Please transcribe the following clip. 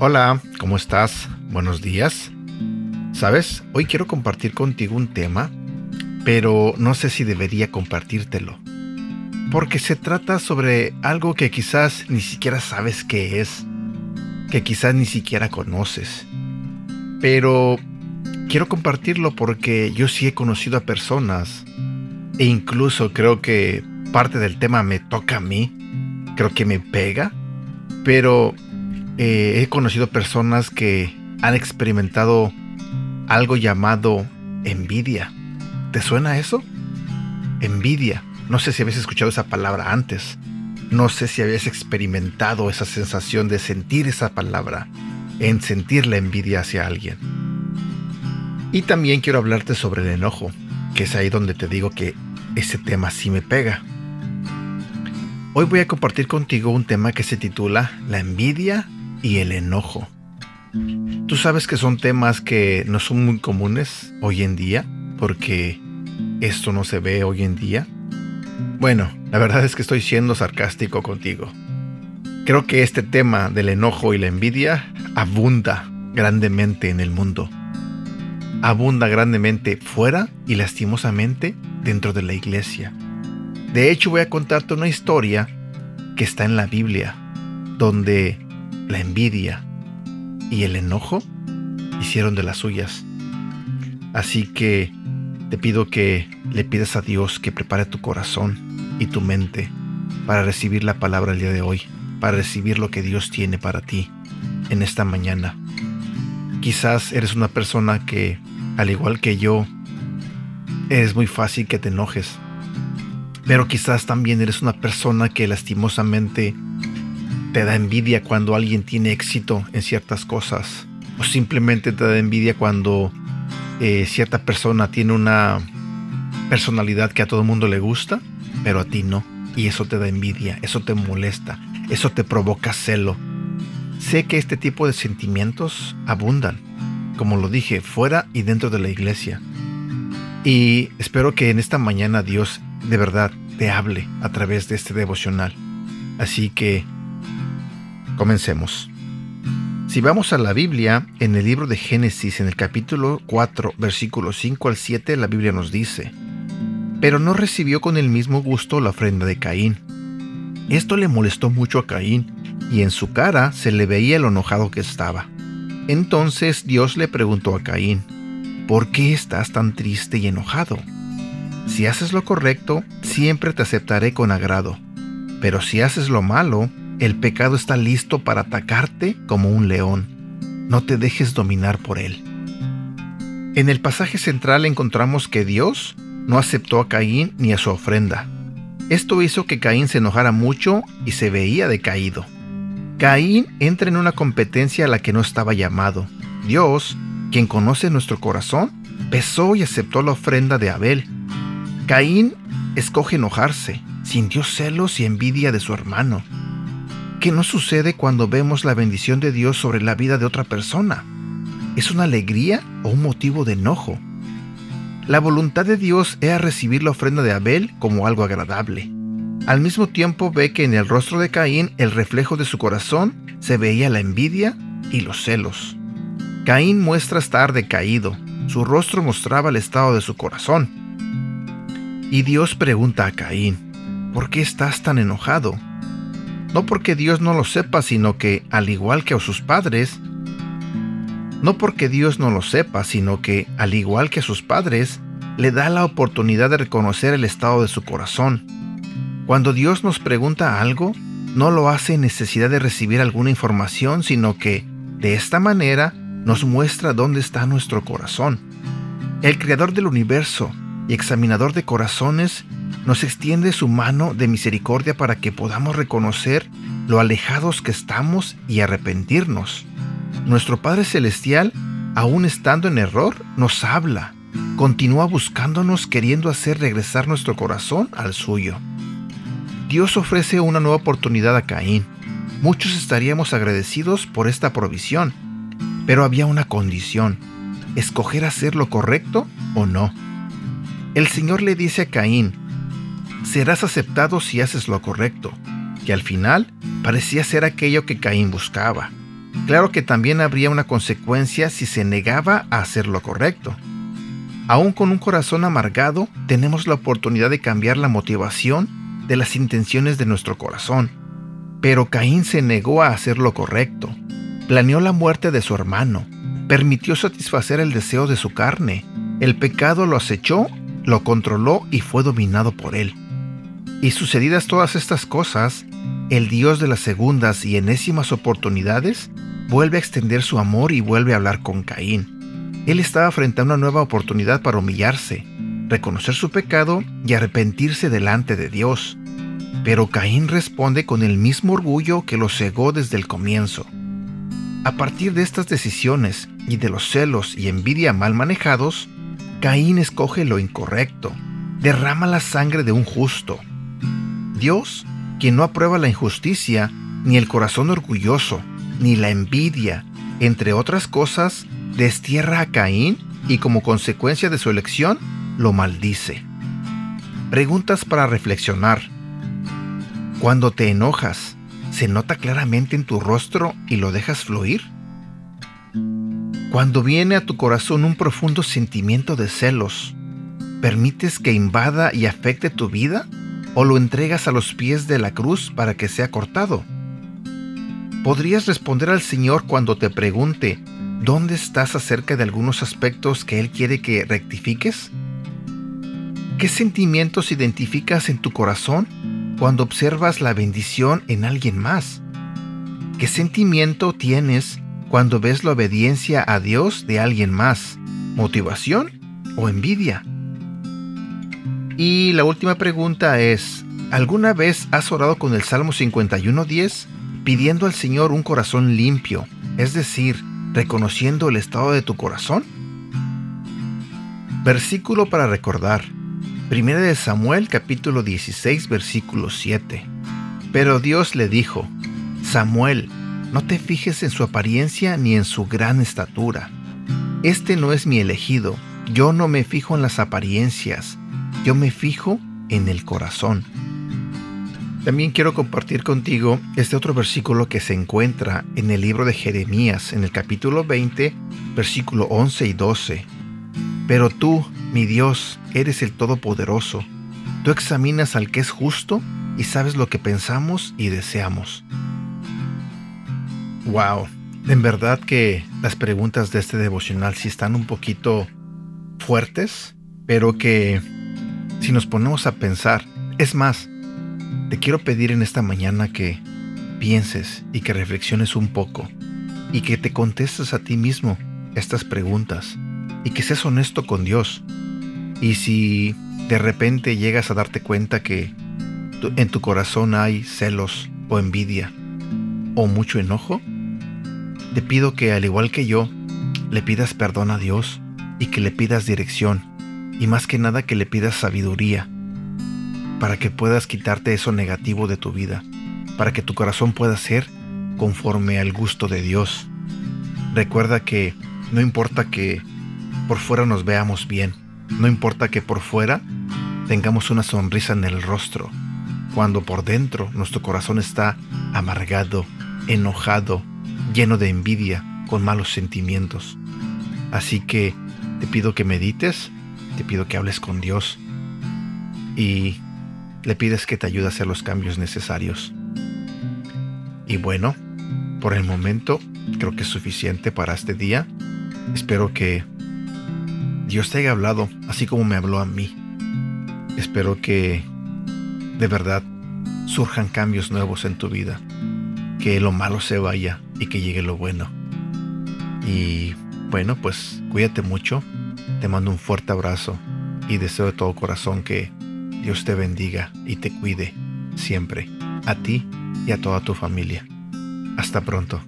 Hola, ¿cómo estás? Buenos días. Sabes, hoy quiero compartir contigo un tema, pero no sé si debería compartírtelo. Porque se trata sobre algo que quizás ni siquiera sabes qué es, que quizás ni siquiera conoces. Pero quiero compartirlo porque yo sí he conocido a personas e incluso creo que parte del tema me toca a mí, creo que me pega, pero eh, he conocido personas que han experimentado algo llamado envidia. ¿Te suena eso? Envidia. No sé si habías escuchado esa palabra antes. No sé si habías experimentado esa sensación de sentir esa palabra, en sentir la envidia hacia alguien. Y también quiero hablarte sobre el enojo, que es ahí donde te digo que ese tema sí me pega. Hoy voy a compartir contigo un tema que se titula La envidia y el enojo. Tú sabes que son temas que no son muy comunes hoy en día, porque esto no se ve hoy en día. Bueno, la verdad es que estoy siendo sarcástico contigo. Creo que este tema del enojo y la envidia abunda grandemente en el mundo. Abunda grandemente fuera y lastimosamente dentro de la iglesia. De hecho, voy a contarte una historia que está en la Biblia, donde la envidia y el enojo hicieron de las suyas. Así que te pido que le pidas a Dios que prepare tu corazón y tu mente para recibir la palabra el día de hoy, para recibir lo que Dios tiene para ti en esta mañana. Quizás eres una persona que, al igual que yo, es muy fácil que te enojes. Pero quizás también eres una persona que lastimosamente te da envidia cuando alguien tiene éxito en ciertas cosas. O simplemente te da envidia cuando eh, cierta persona tiene una personalidad que a todo el mundo le gusta, pero a ti no. Y eso te da envidia, eso te molesta, eso te provoca celo. Sé que este tipo de sentimientos abundan, como lo dije, fuera y dentro de la iglesia. Y espero que en esta mañana Dios de verdad te hable a través de este devocional. Así que Comencemos. Si vamos a la Biblia, en el libro de Génesis, en el capítulo 4, versículos 5 al 7, la Biblia nos dice, Pero no recibió con el mismo gusto la ofrenda de Caín. Esto le molestó mucho a Caín, y en su cara se le veía lo enojado que estaba. Entonces Dios le preguntó a Caín, ¿por qué estás tan triste y enojado? Si haces lo correcto, siempre te aceptaré con agrado, pero si haces lo malo, el pecado está listo para atacarte como un león. No te dejes dominar por él. En el pasaje central encontramos que Dios no aceptó a Caín ni a su ofrenda. Esto hizo que Caín se enojara mucho y se veía decaído. Caín entra en una competencia a la que no estaba llamado. Dios, quien conoce nuestro corazón, pesó y aceptó la ofrenda de Abel. Caín escoge enojarse, sintió celos y envidia de su hermano. ¿Qué nos sucede cuando vemos la bendición de Dios sobre la vida de otra persona? ¿Es una alegría o un motivo de enojo? La voluntad de Dios era recibir la ofrenda de Abel como algo agradable. Al mismo tiempo ve que en el rostro de Caín el reflejo de su corazón se veía la envidia y los celos. Caín muestra estar decaído, su rostro mostraba el estado de su corazón. Y Dios pregunta a Caín, ¿por qué estás tan enojado? No porque Dios no lo sepa, sino que, al igual que a sus padres, no porque Dios no lo sepa, sino que, al igual que a sus padres, le da la oportunidad de reconocer el estado de su corazón. Cuando Dios nos pregunta algo, no lo hace en necesidad de recibir alguna información, sino que, de esta manera, nos muestra dónde está nuestro corazón. El creador del universo y examinador de corazones nos extiende su mano de misericordia para que podamos reconocer lo alejados que estamos y arrepentirnos. Nuestro Padre Celestial, aún estando en error, nos habla, continúa buscándonos queriendo hacer regresar nuestro corazón al suyo. Dios ofrece una nueva oportunidad a Caín. Muchos estaríamos agradecidos por esta provisión, pero había una condición, escoger hacer lo correcto o no. El Señor le dice a Caín, serás aceptado si haces lo correcto, que al final parecía ser aquello que Caín buscaba. claro que también habría una consecuencia si se negaba a hacer lo correcto. Aún con un corazón amargado, tenemos la oportunidad de cambiar la motivación de las intenciones de nuestro corazón. Pero Caín se negó a hacer lo correcto, planeó la muerte de su hermano, permitió satisfacer el deseo de su carne, el pecado lo acechó, lo controló y fue dominado por él. Y sucedidas todas estas cosas, el Dios de las segundas y enésimas oportunidades vuelve a extender su amor y vuelve a hablar con Caín. Él estaba frente a una nueva oportunidad para humillarse, reconocer su pecado y arrepentirse delante de Dios. Pero Caín responde con el mismo orgullo que lo cegó desde el comienzo. A partir de estas decisiones y de los celos y envidia mal manejados, Caín escoge lo incorrecto, derrama la sangre de un justo. Dios, quien no aprueba la injusticia, ni el corazón orgulloso, ni la envidia, entre otras cosas, destierra a Caín y como consecuencia de su elección, lo maldice. Preguntas para reflexionar. Cuando te enojas, ¿se nota claramente en tu rostro y lo dejas fluir? Cuando viene a tu corazón un profundo sentimiento de celos, ¿permites que invada y afecte tu vida o lo entregas a los pies de la cruz para que sea cortado? ¿Podrías responder al Señor cuando te pregunte dónde estás acerca de algunos aspectos que Él quiere que rectifiques? ¿Qué sentimientos identificas en tu corazón cuando observas la bendición en alguien más? ¿Qué sentimiento tienes cuando ves la obediencia a Dios de alguien más? ¿Motivación o envidia? Y la última pregunta es, ¿alguna vez has orado con el Salmo 51.10 pidiendo al Señor un corazón limpio, es decir, reconociendo el estado de tu corazón? Versículo para recordar. 1 de Samuel capítulo 16 versículo 7. Pero Dios le dijo, Samuel, no te fijes en su apariencia ni en su gran estatura. Este no es mi elegido. Yo no me fijo en las apariencias. Yo me fijo en el corazón. También quiero compartir contigo este otro versículo que se encuentra en el libro de Jeremías, en el capítulo 20, versículo 11 y 12. Pero tú, mi Dios, eres el Todopoderoso. Tú examinas al que es justo y sabes lo que pensamos y deseamos. Wow, en verdad que las preguntas de este devocional sí están un poquito fuertes, pero que si nos ponemos a pensar, es más, te quiero pedir en esta mañana que pienses y que reflexiones un poco y que te contestes a ti mismo estas preguntas y que seas honesto con Dios. Y si de repente llegas a darte cuenta que en tu corazón hay celos o envidia o mucho enojo, te pido que al igual que yo, le pidas perdón a Dios y que le pidas dirección y más que nada que le pidas sabiduría para que puedas quitarte eso negativo de tu vida, para que tu corazón pueda ser conforme al gusto de Dios. Recuerda que no importa que por fuera nos veamos bien, no importa que por fuera tengamos una sonrisa en el rostro, cuando por dentro nuestro corazón está amargado, enojado, lleno de envidia, con malos sentimientos. Así que te pido que medites, te pido que hables con Dios y le pides que te ayude a hacer los cambios necesarios. Y bueno, por el momento creo que es suficiente para este día. Espero que Dios te haya hablado así como me habló a mí. Espero que de verdad surjan cambios nuevos en tu vida. Que lo malo se vaya y que llegue lo bueno. Y bueno, pues cuídate mucho. Te mando un fuerte abrazo y deseo de todo corazón que Dios te bendiga y te cuide siempre, a ti y a toda tu familia. Hasta pronto.